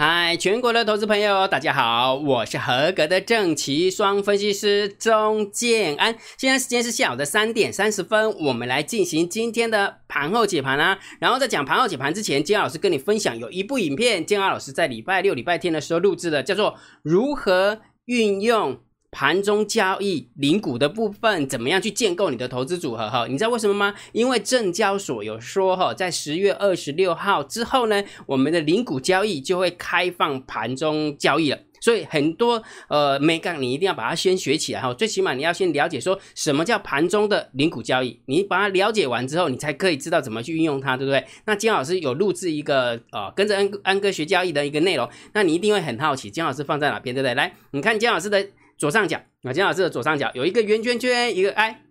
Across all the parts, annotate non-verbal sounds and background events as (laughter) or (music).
嗨，全国的投资朋友，大家好，我是合格的正奇双分析师钟建安。现在时间是下午的三点三十分，我们来进行今天的盘后解盘啦。然后在讲盘后解盘之前，金老师跟你分享有一部影片，金老师在礼拜六、礼拜天的时候录制的，叫做《如何运用》。盘中交易零股的部分，怎么样去建构你的投资组合？哈，你知道为什么吗？因为证交所有说，哈，在十月二十六号之后呢，我们的零股交易就会开放盘中交易了。所以很多呃美杠，你一定要把它先学起来哈。最起码你要先了解说什么叫盘中的零股交易，你把它了解完之后，你才可以知道怎么去运用它，对不对？那金老师有录制一个呃跟着安安哥学交易的一个内容，那你一定会很好奇，金老师放在哪边，对不对？来，你看金老师的。左上角啊，金老师的左上角有一个圆圈圈，一个 I，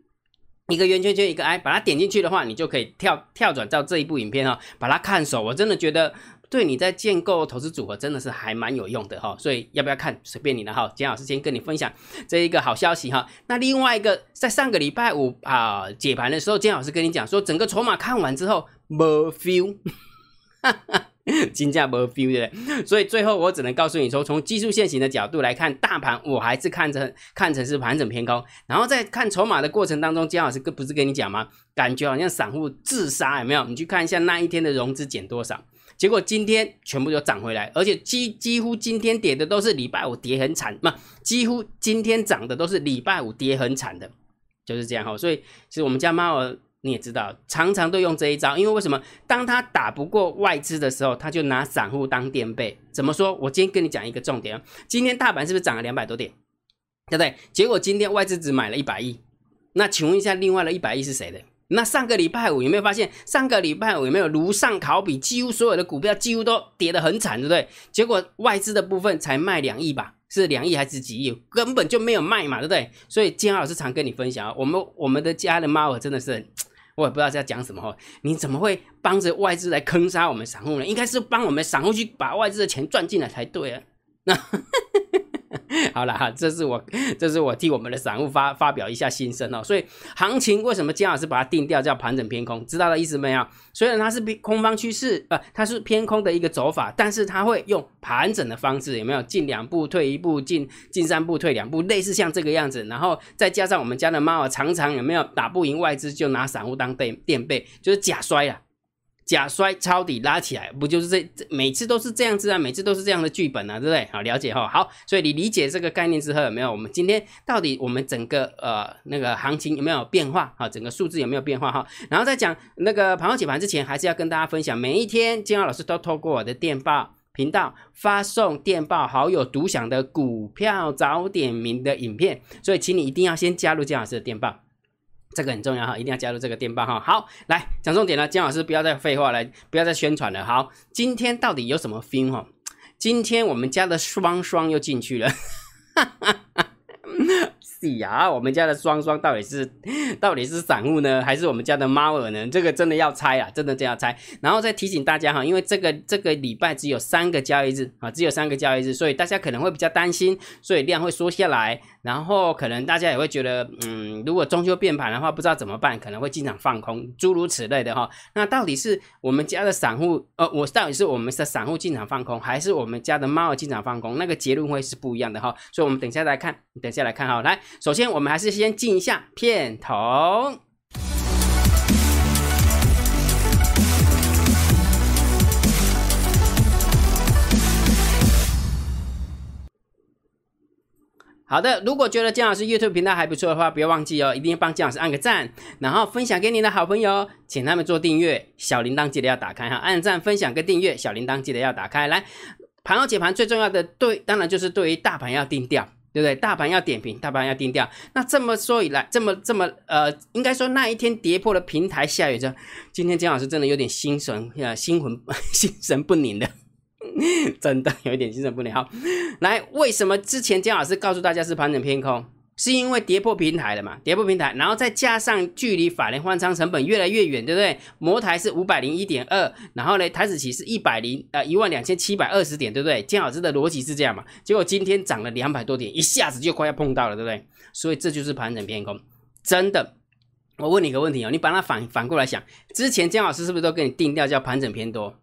一个圆圈圈，一个 I，把它点进去的话，你就可以跳跳转到这一部影片哈，把它看熟。我真的觉得对你在建构投资组合真的是还蛮有用的哈，所以要不要看随便你了哈。金老师先跟你分享这一个好消息哈。那另外一个，在上个礼拜五啊解盘的时候，金老师跟你讲说，整个筹码看完之后没 feel。(laughs) (laughs) 金价没 feel 的，所以最后我只能告诉你说，从技术线型的角度来看，大盘我还是看成看成是盘整偏高。然后在看筹码的过程当中，姜老师跟不是跟你讲吗？感觉好像散户自杀有没有？你去看一下那一天的融资减多少，结果今天全部都涨回来，而且几几乎今天跌的都是礼拜五跌很惨，嘛，几乎今天涨的都是礼拜五跌很惨的，就是这样哈。所以其实我们家猫儿。你也知道，常常都用这一招，因为为什么？当他打不过外资的时候，他就拿散户当垫背。怎么说？我今天跟你讲一个重点今天大盘是不是涨了两百多点？对不对？结果今天外资只买了一百亿。那请问一下，另外的一百亿是谁的？那上个礼拜五有没有发现？上个礼拜五有没有如上考比？几乎所有的股票几乎都跌得很惨，对不对？结果外资的部分才卖两亿吧？是两亿还是几亿？根本就没有卖嘛，对不对？所以金老师常跟你分享，我们我们的家的猫真的是。我也不知道在讲什么，你怎么会帮着外资来坑杀我们散户呢？应该是帮我们散户去把外资的钱赚进来才对啊。那。(laughs) 好了哈，这是我，这是我替我们的散户发发表一下心声哦。所以行情为什么姜老师把它定调叫盘整偏空？知道的意思没有？虽然它是偏空方趋势，呃，它是偏空的一个走法，但是它会用盘整的方式，有没有？进两步退一步，进进三步退两步，类似像这个样子。然后再加上我们家的猫啊，常常有没有打不赢外资，就拿散户当垫垫背，就是假摔啊。假摔抄底拉起来，不就是这每次都是这样子啊？每次都是这样的剧本啊，对不对？好，了解哈。好，所以你理解这个概念之后，有没有？我们今天到底我们整个呃那个行情有没有变化？哈，整个数字有没有变化？哈，然后在讲那个盘后解盘之前，还是要跟大家分享，每一天金浩老师都透过我的电报频道发送电报好友独享的股票早点名的影片，所以请你一定要先加入金老师的电报。这个很重要哈，一定要加入这个电报哈。好，来讲重点了，姜老师不要再废话了，不要再宣传了。好，今天到底有什么 feel 哈？今天我们家的双双又进去了。是呀，我们家的双双到底是到底是散户呢，还是我们家的猫儿呢？这个真的要猜啊，真的这样猜。然后再提醒大家哈，因为这个这个礼拜只有三个交易日啊，只有三个交易日，所以大家可能会比较担心，所以量会缩下来。然后可能大家也会觉得，嗯，如果中秋变盘的话，不知道怎么办，可能会经常放空，诸如此类的哈。那到底是我们家的散户，呃，我到底是我们的散户经常放空，还是我们家的猫儿经常放空？那个结论会是不一样的哈。所以我们等下来看，等下来看哈。来，首先我们还是先进一下片头。好的，如果觉得姜老师 YouTube 频道还不错的话，不要忘记哦，一定要帮姜老师按个赞，然后分享给你的好朋友，请他们做订阅，小铃铛记得要打开哈，按赞、分享跟订阅，小铃铛记得要打开。来，盘后解盘最重要的对，当然就是对于大盘要定调，对不对？大盘要点评，大盘要定调。那这么说以来，这么这么呃，应该说那一天跌破了平台下雨之后，今天姜老师真的有点心神呃心魂心神不宁的。(laughs) 真的有一点心神不宁。好，来，为什么之前姜老师告诉大家是盘整偏空？是因为跌破平台了嘛？跌破平台，然后再加上距离法人换仓成本越来越远，对不对？摩台是五百零一点二，然后呢，台子期是一百零呃一万两千七百二十点，对不对？姜老师的逻辑是这样嘛？结果今天涨了两百多点，一下子就快要碰到了，对不对？所以这就是盘整偏空。真的，我问你一个问题哦，你把它反反过来想，之前姜老师是不是都给你定调叫盘整偏多？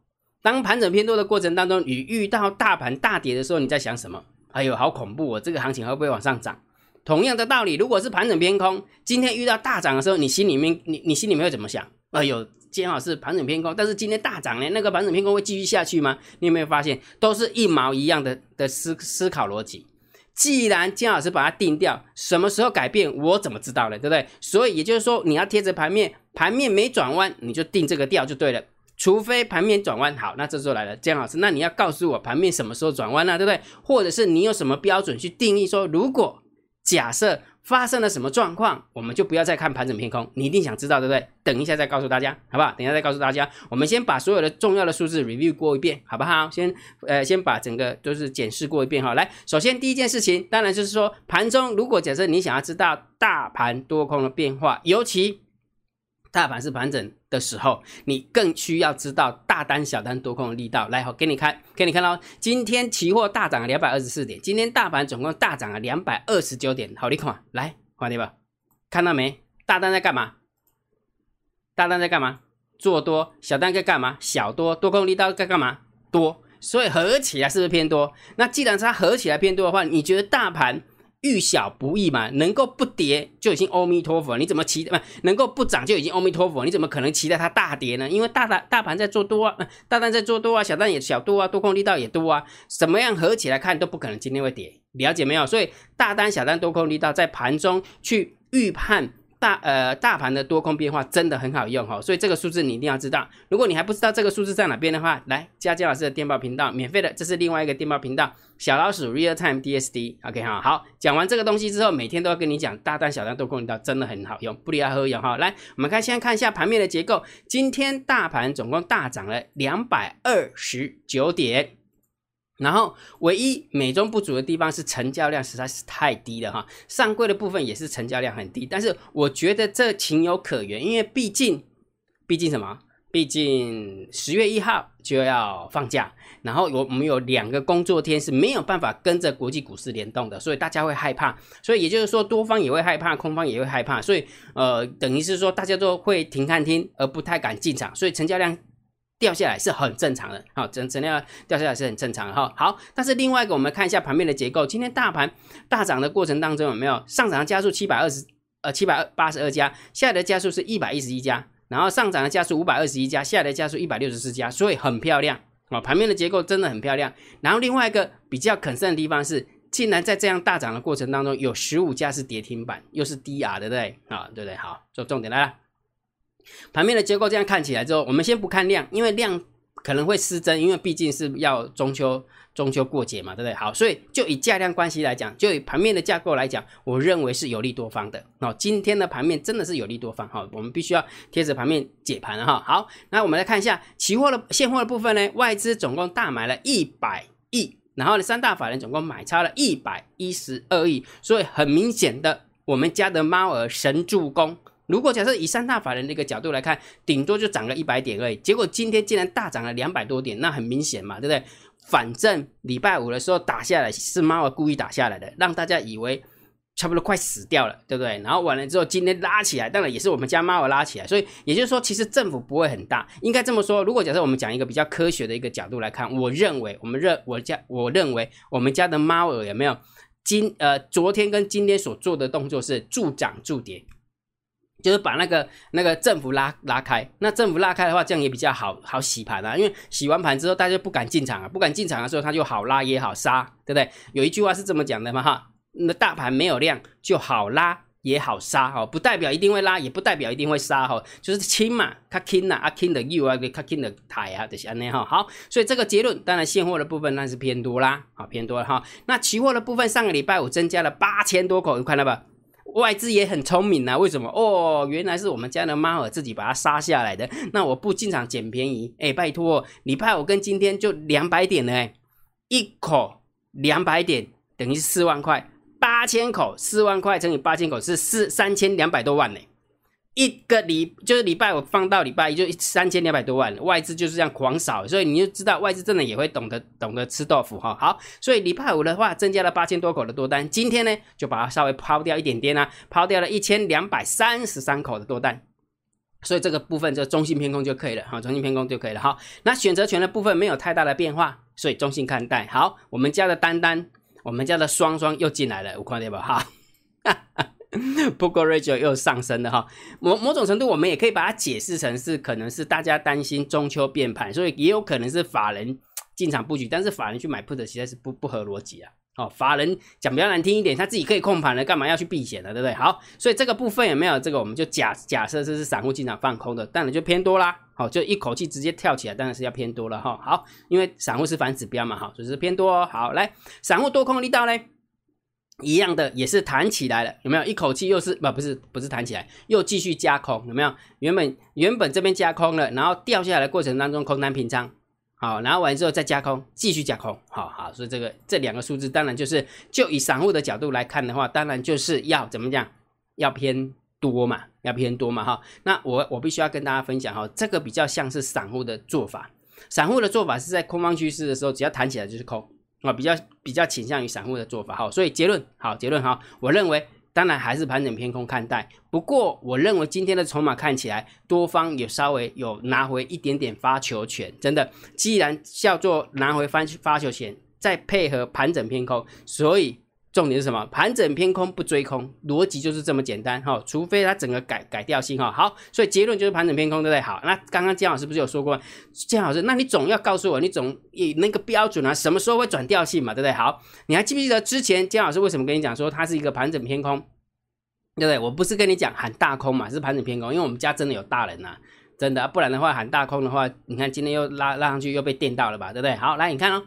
当盘整偏多的过程当中，你遇到大盘大跌的时候，你在想什么？哎呦，好恐怖哦！这个行情会不会往上涨？同样的道理，如果是盘整偏空，今天遇到大涨的时候，你心里面你你心里面会怎么想？哎呦，今天好是盘整偏空，但是今天大涨呢，那个盘整偏空会继续下去吗？你有没有发现，都是一毛一样的的思思考逻辑？既然金老师把它定掉，什么时候改变，我怎么知道呢？对不对？所以也就是说，你要贴着盘面，盘面没转弯，你就定这个调就对了。除非盘面转弯，好，那这时候来了，姜老师，那你要告诉我盘面什么时候转弯呢？对不对？或者是你有什么标准去定义说，如果假设发生了什么状况，我们就不要再看盘整偏空，你一定想知道，对不对？等一下再告诉大家，好不好？等一下再告诉大家，我们先把所有的重要的数字 review 过一遍，好不好？先呃，先把整个都是检视过一遍哈。来，首先第一件事情，当然就是说盘中，如果假设你想要知道大盘多空的变化，尤其大盘是盘整的时候，你更需要知道大单、小单、多空力道。来，好，给你看，给你看到，今天期货大涨了两百二十四点，今天大盘总共大涨了两百二十九点。好，你看，来，看到吧？看到没？大单在干嘛？大单在干嘛？做多。小单在干嘛？小多。多空力道在干嘛？多。所以合起来是不是偏多？那既然它合起来偏多的话，你觉得大盘？遇小不易嘛，能够不跌就已经阿弥陀佛。你怎么期不能够不涨就已经阿弥陀佛？你怎么可能期待它大跌呢？因为大大大盘在做多，大单在做多啊，小单也小多啊，多空力道也多啊，什么样合起来看都不可能今天会跌，了解没有？所以大单小单多空力道在盘中去预判。大呃大盘的多空变化真的很好用哈，所以这个数字你一定要知道。如果你还不知道这个数字在哪边的话，来加姜老师的电报频道，免费的，这是另外一个电报频道，小老鼠 Real Time DSD，OK 哈。好，讲完这个东西之后，每天都要跟你讲大单小单多空力道真的很好用，不离而合用哈。来，我们看先看一下盘面的结构，今天大盘总共大涨了两百二十九点。然后，唯一美中不足的地方是成交量实在是太低了哈。上柜的部分也是成交量很低，但是我觉得这情有可原，因为毕竟，毕竟什么？毕竟十月一号就要放假，然后有我们有两个工作天是没有办法跟着国际股市联动的，所以大家会害怕。所以也就是说，多方也会害怕，空方也会害怕，所以呃，等于是说大家都会停看听，而不太敢进场，所以成交量。掉下来是很正常的，好，整整量掉下来是很正常的哈。好，但是另外一个，我们看一下盘面的结构。今天大盘大涨的过程当中，有没有上涨的加速七百二十呃七百八十二家，下来的加速是一百一十一家，然后上涨的加速五百二十一家，下来的加速一百六十四家，所以很漂亮啊。盘面的结构真的很漂亮。然后另外一个比较肯慎的地方是，竟然在这样大涨的过程当中，有十五家是跌停板，又是低 R 对不对？啊，对不对？好，做重点来了。盘面的结构这样看起来之后，我们先不看量，因为量可能会失真，因为毕竟是要中秋中秋过节嘛，对不对？好，所以就以价量关系来讲，就以盘面的架构来讲，我认为是有利多方的。哦，今天的盘面真的是有利多方哈，我们必须要贴着盘面解盘哈。好，那我们来看一下期货的现货的部分呢，外资总共大买了一百亿，然后呢三大法人总共买差了一百一十二亿，所以很明显的，我们家的猫儿神助攻。如果假设以三大法人的一个角度来看，顶多就涨了一百点而已，结果今天竟然大涨了两百多点，那很明显嘛，对不对？反正礼拜五的时候打下来是猫儿故意打下来的，让大家以为差不多快死掉了，对不对？然后完了之后今天拉起来，当然也是我们家猫儿拉起来，所以也就是说，其实政府不会很大，应该这么说。如果假设我们讲一个比较科学的一个角度来看，我认为我们认我家我认为我们家的猫儿有没有今呃昨天跟今天所做的动作是助涨助跌。就是把那个那个政府拉拉开，那政府拉开的话，这样也比较好好洗盘啊。因为洗完盘之后，大家不敢进场啊，不敢进场的时候，它就好拉也好杀，对不对？有一句话是这么讲的嘛哈，那大盘没有量就好拉也好杀哈，不代表一定会拉，也不代表一定会杀哈，就是轻嘛，卡轻呐，啊轻的 U 啊，卡轻的台啊，这些呢哈。好，所以这个结论，当然现货的部分那是偏多啦，好偏多了哈。那期货的部分，上个礼拜五增加了八千多口，你看到吧？外资也很聪明啊，为什么？哦，原来是我们家的猫儿自己把它杀下来的。那我不进场捡便宜，哎，拜托，礼拜五跟今天就两百点呢，一口两百点等于四万块，八千口四万块乘以八千口是四三千两百多万呢。一个礼就是礼拜五放到礼拜一就三千两百多万，外资就是这样狂扫，所以你就知道外资真的也会懂得懂得吃豆腐哈。好，所以礼拜五的话增加了八千多口的多单，今天呢就把它稍微抛掉一点点啊，抛掉了一千两百三十三口的多单。所以这个部分就中性偏空就可以了哈，中性偏空就可以了哈。那选择权的部分没有太大的变化，所以中性看待。好，我们家的单单，我们家的双双又进来了，我看到不哈。(laughs) 不过 Rachel 又上升了哈，某某种程度我们也可以把它解释成是可能是大家担心中秋变盘，所以也有可能是法人进场布局，但是法人去买 put 实在是不不合逻辑啊。哦，法人讲比较难听一点，他自己可以控盘了，干嘛要去避险呢？对不对？好，所以这个部分也没有这个，我们就假假设这是散户进场放空的，当然就偏多啦。好，就一口气直接跳起来，当然是要偏多了哈。好，因为散户是反指标嘛，哈，所以是偏多。好，来，散户多空力道呢？一样的也是弹起来了，有没有一口气又是不不是不是弹起来，又继续加空，有没有？原本原本这边加空了，然后掉下来的过程当中空单平仓，好，然后完之后再加空，继续加空，好好，所以这个这两个数字当然就是就以散户的角度来看的话，当然就是要怎么讲，要偏多嘛，要偏多嘛哈。那我我必须要跟大家分享哈，这个比较像是散户的做法，散户的做法是在空方趋势的时候，只要弹起来就是空。啊，比较比较倾向于散户的做法，好，所以结论好，结论好，我认为当然还是盘整偏空看待，不过我认为今天的筹码看起来多方也稍微有拿回一点点发球权，真的，既然叫做拿回发发球权，再配合盘整偏空，所以。重点是什么？盘整偏空不追空，逻辑就是这么简单哈。除非它整个改改掉性哈。好，所以结论就是盘整偏空，对不对？好，那刚刚姜老师不是有说过，姜老师，那你总要告诉我，你总以那个标准啊，什么时候会转调性嘛，对不对？好，你还记不记得之前姜老师为什么跟你讲说它是一个盘整偏空，对不对？我不是跟你讲喊大空嘛，是盘整偏空，因为我们家真的有大人呐，真的，不然的话喊大空的话，你看今天又拉拉上去又被电到了吧，对不对？好，来你看哦。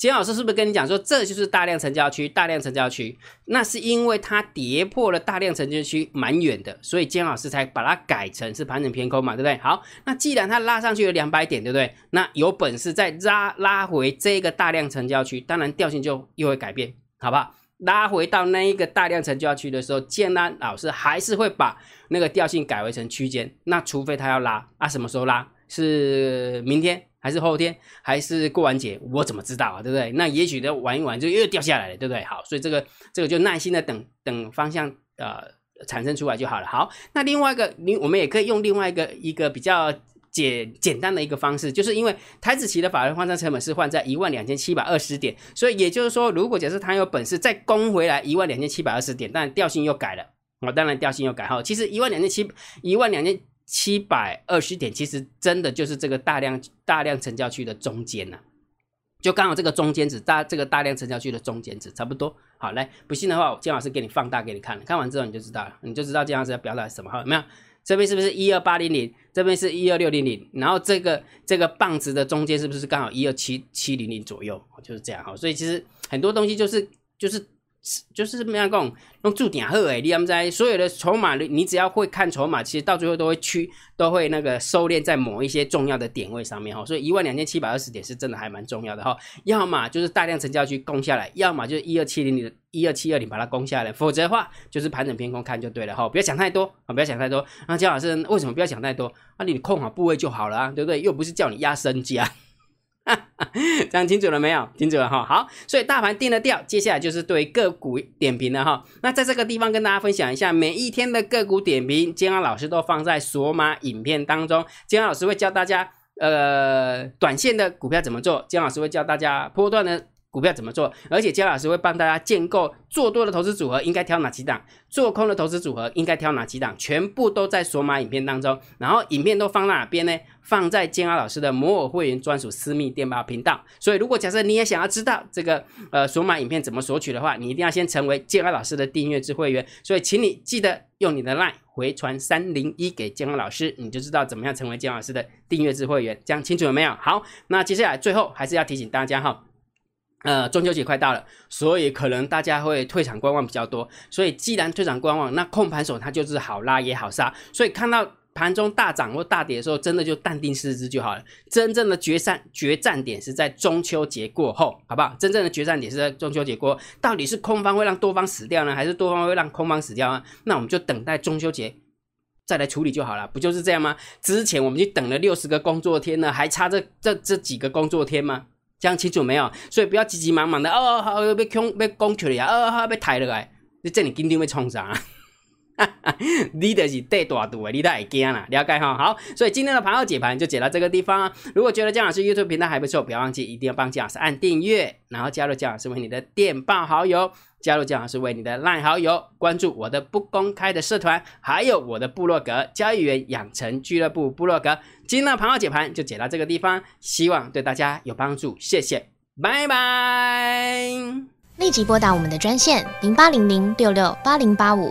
金老师是不是跟你讲说，这就是大量成交区？大量成交区，那是因为它跌破了大量成交区蛮远的，所以金老师才把它改成是盘整偏空嘛，对不对？好，那既然它拉上去了两百点，对不对？那有本事再拉拉回这个大量成交区，当然调性就又会改变，好不好？拉回到那一个大量成交区的时候，建安老师还是会把那个调性改为成区间，那除非他要拉啊，什么时候拉？是明天？还是后天，还是过完节，我怎么知道啊？对不对？那也许的玩一玩就又掉下来了，对不对？好，所以这个这个就耐心的等等方向呃产生出来就好了。好，那另外一个你我们也可以用另外一个一个比较简简单的一个方式，就是因为台子期的法人换仓成本是换在一万两千七百二十点，所以也就是说，如果假设他有本事再攻回来一万两千七百二十点，但调性又改了，我当然调性又改哈。其实一万两千七一万两千。七百二十点，其实真的就是这个大量大量成交区的中间呐，就刚好这个中间值大这个大量成交区的中间值差不多。好，来，不信的话，金老师给你放大给你看，看完之后你就知道了，你就知道金老师要表达什么。好，有没有？这边是不是一二八零零？这边是一二六零零，然后这个这个棒子的中间是不是刚好一二七七零零左右？就是这样哈。所以其实很多东西就是就是。就是怎么样讲，用注点好诶，你们在所有的筹码，你只要会看筹码，其实到最后都会去，都会那个收敛在某一些重要的点位上面哈。所以一万两千七百二十点是真的还蛮重要的哈。要么就是大量成交去攻下来，要么就是一二七零零、一二七二零把它攻下来，否则的话就是盘整偏空看就对了哈。不要想太多啊，不要想太多。那姜老师为什么不要想太多？那你控好部位就好了啊，对不对？又不是叫你压身家。(laughs) 讲清楚了没有？清楚了哈。好，所以大盘定了调，接下来就是对个股点评了哈。那在这个地方跟大家分享一下，每一天的个股点评，金安老师都放在索马影片当中。金安老师会教大家，呃，短线的股票怎么做。金安老师会教大家波段的。股票怎么做？而且姜老师会帮大家建构做多的投资组合应该挑哪几档，做空的投资组合应该挑哪几档，全部都在索马影片当中。然后影片都放在哪边呢？放在姜老师的摩尔会员专属私密电报频道。所以如果假设你也想要知道这个呃索马影片怎么索取的话，你一定要先成为姜老师的订阅制会员。所以请你记得用你的 LINE 回传三零一给姜老师，你就知道怎么样成为姜老师的订阅制会员。这样清楚了没有？好，那接下来最后还是要提醒大家哈。呃，中秋节快到了，所以可能大家会退场观望比较多。所以既然退场观望，那控盘手他就是好拉也好杀。所以看到盘中大涨或大跌的时候，真的就淡定视之就好了。真正的决战决战点是在中秋节过后，好不好？真正的决战点是在中秋节过后，到底是空方会让多方死掉呢，还是多方会让空方死掉呢？那我们就等待中秋节再来处理就好了，不就是这样吗？之前我们就等了六十个工作天呢，还差这这这几个工作天吗？讲清楚没有？所以不要急急忙忙的哦，好要被空被攻取了呀，哦，好被抬了来，你这里今天被冲啥？(laughs) 你的是带大度的，你都会惊啦，了解哈。好，所以今天的盘后解盘就解到这个地方啊。如果觉得姜老师 YouTube 频道还不错，不要忘记一定要帮姜老师按订阅，然后加入姜老师为你的电报好友，加入姜老师为你的烂好友，关注我的不公开的社团，还有我的部落格交易员养成俱乐部部落格。今天的盘后解盘就解到这个地方，希望对大家有帮助，谢谢，拜拜。立即拨打我们的专线零八零零六六八零八五